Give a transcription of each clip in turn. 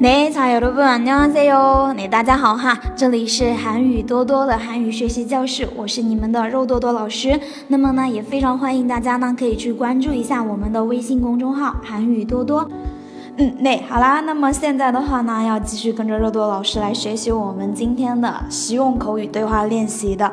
네자여러분안녕하세요 네， 大家好哈，这里是韩语多多的韩语学习教室，我是你们的肉多多老师。那么呢，也非常欢迎大家呢，可以去关注一下我们的微信公众号韩语多多。嗯，那好啦，那么现在的话呢，要继续跟着肉多老师来学习我们今天的实用口语对话练习的。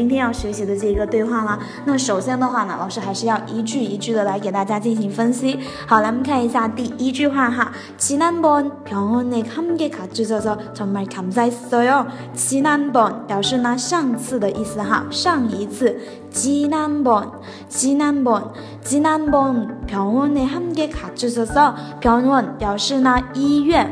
今天要学习的这个对话了。那首先的话呢，老师还是要一句一句的来给大家进行分析。好，来我们看一下第一句话哈。지난번병원에함께가주셔서정말감사했어 요。 지난번表示呢上次的意思哈，上一次。지난 번， 지난 번， 지난번병원에함께가주셔서병원表示呢医院，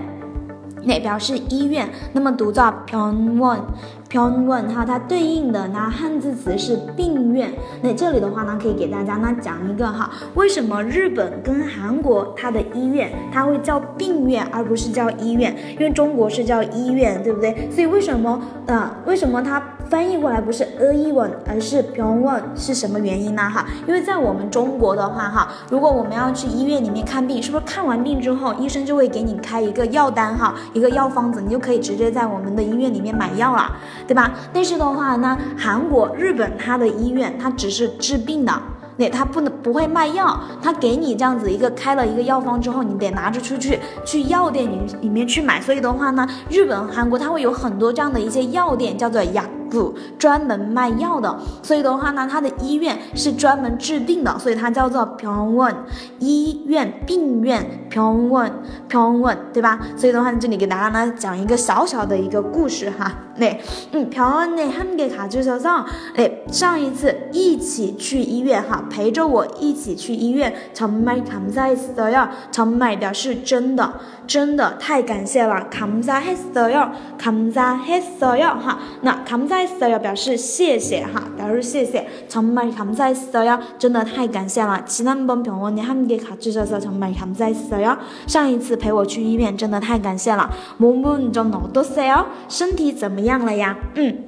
那表示医院，那么读作 p y o n w o n p y o n w o n 哈，它对应的呢汉字词是病院。那这里的话呢，可以给大家呢讲一个哈，为什么日本跟韩国它的医院它会叫病院而不是叫医院？因为中国是叫医院，对不对？所以为什么呃，为什么它？翻译过来不是 a i o n 而是 p y o n g o n 是什么原因呢？哈，因为在我们中国的话，哈，如果我们要去医院里面看病，是不是看完病之后，医生就会给你开一个药单，哈，一个药方子，你就可以直接在我们的医院里面买药了，对吧？但是的话呢，韩国、日本它的医院，它只是治病的。那他不能不会卖药，他给你这样子一个开了一个药方之后，你得拿着出去去药店里里面去买。所以的话呢，日本、韩国它会有很多这样的一些药店，叫做药部，专门卖药的。所以的话呢，它的医院是专门治病的，所以它叫做병원医院、病院병원병원对吧？所以的话，这里给大家呢讲一个小小的一个故事哈。那嗯，병원에함께가주셔서哎，上一次一起去医院哈。陪着我一起去医院，정말감사했어 요。 정말表示真的，真的太感谢了，감사했어 요， 감사했어 요。 哈，那감사 했어 요表示谢谢哈，表示谢谢，정말감사했어 요， 真的太感谢了。지난번병원에함께가주셔서정말감사했어 요。 上一次陪我去医院，真的太感谢了。몸은좀어떠세 요？ 身体怎么样了呀？嗯。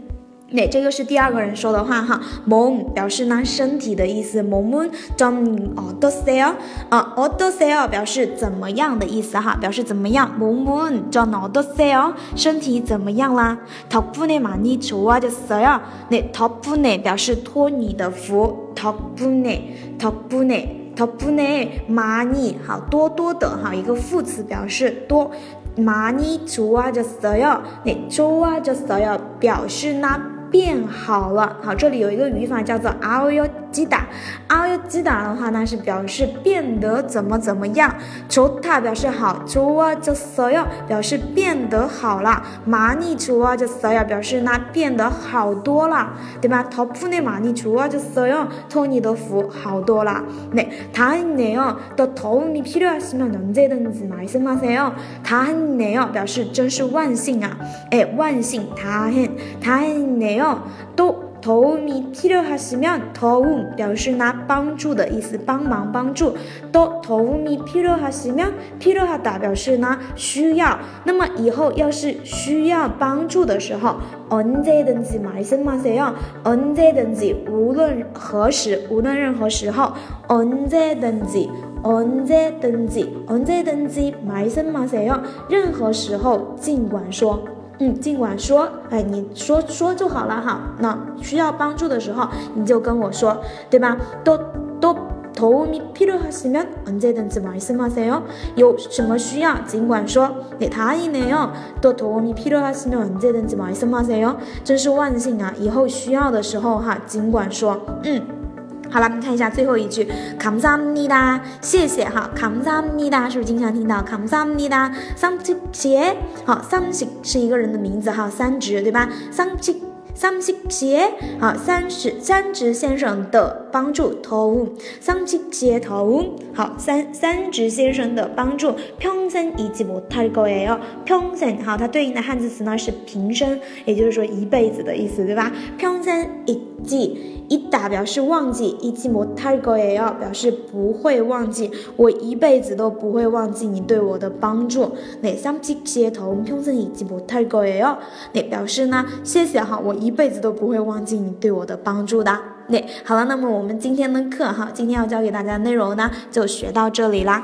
那这个是第二个人说的话哈，몸表示呢身体的意思，몸은좀어떠세 요？ 啊，어떠세요表示怎么样的意思哈，表示怎么样，몸은좀어떠세 요？ 身体怎么样啦？덕분에많이좋아졌어 요。 那덕분에表示托你的福，덕분 에， 덕분 에， 덕분에많이好多多的哈，一个副词表示多，많이좋아졌어 요。 那좋아졌어 요表示呢。 变好了，好，这里有一个语法叫做 “ao yo jida”，ao yo jida 的话呢是表示变得怎么怎么样，chota 表示好，chua jo soyo 表示变得好了，mani chua jo soyo 表示呢变得好多了，对吧？topune mani chua jo soyo 托你的福好多了，那다행이네 요， 또도움이필요하시면언제든지말씀하세 요， 다행이네 요， 表示真是万幸啊，哎，万幸，다행다행이네 요。 都头米필요하시면头表示呢帮助的意思，帮忙帮助。都头米필요하시면필요하다表示呢需要。那么以后要是需要帮助的时候，언제든지말씀하세 요。 언제든지无论何时，无论任何时候，언제든지언제든지언제든지말씀하세 요。 任何时候尽管说。 嗯，尽管说，哎，你说说就好了哈。那需要帮助的时候，你就跟我说，对吧？都都도움이필요하시면언제든지말씀하세 요。 有什么需要，尽管说。네다행이네 요。 또도움이필요하시면언제든지말씀하세 요。 真是万幸啊！以后需要的时候哈，尽管说。嗯。 好了，我们看一下最后一句，kamsamida，谢谢哈，kamsamida 是不是经常听到？kamsamida，桑吉杰，好，桑吉是一个人的名字哈，桑吉对吧？桑吉。三十节，好，三十三直先生的帮助，头，三十节头，好，三三直先生的帮助，평생잊지못할거예 요， 평 생， 好，它对应的汉字词呢是平生，也就是说一辈子的意思，对吧？평생잊 지， 一打表示忘记，잊지못할거예 요， 表示不会忘记，我一辈子都不会忘记你对我的帮助。那三十节头，평생잊지못할거예 요， 那表示呢，谢谢哈，我 一。辈子都不会忘记你对我的帮助的。那好了，那么我们今天的课哈，今天要教给大家的内容呢，就学到这里啦。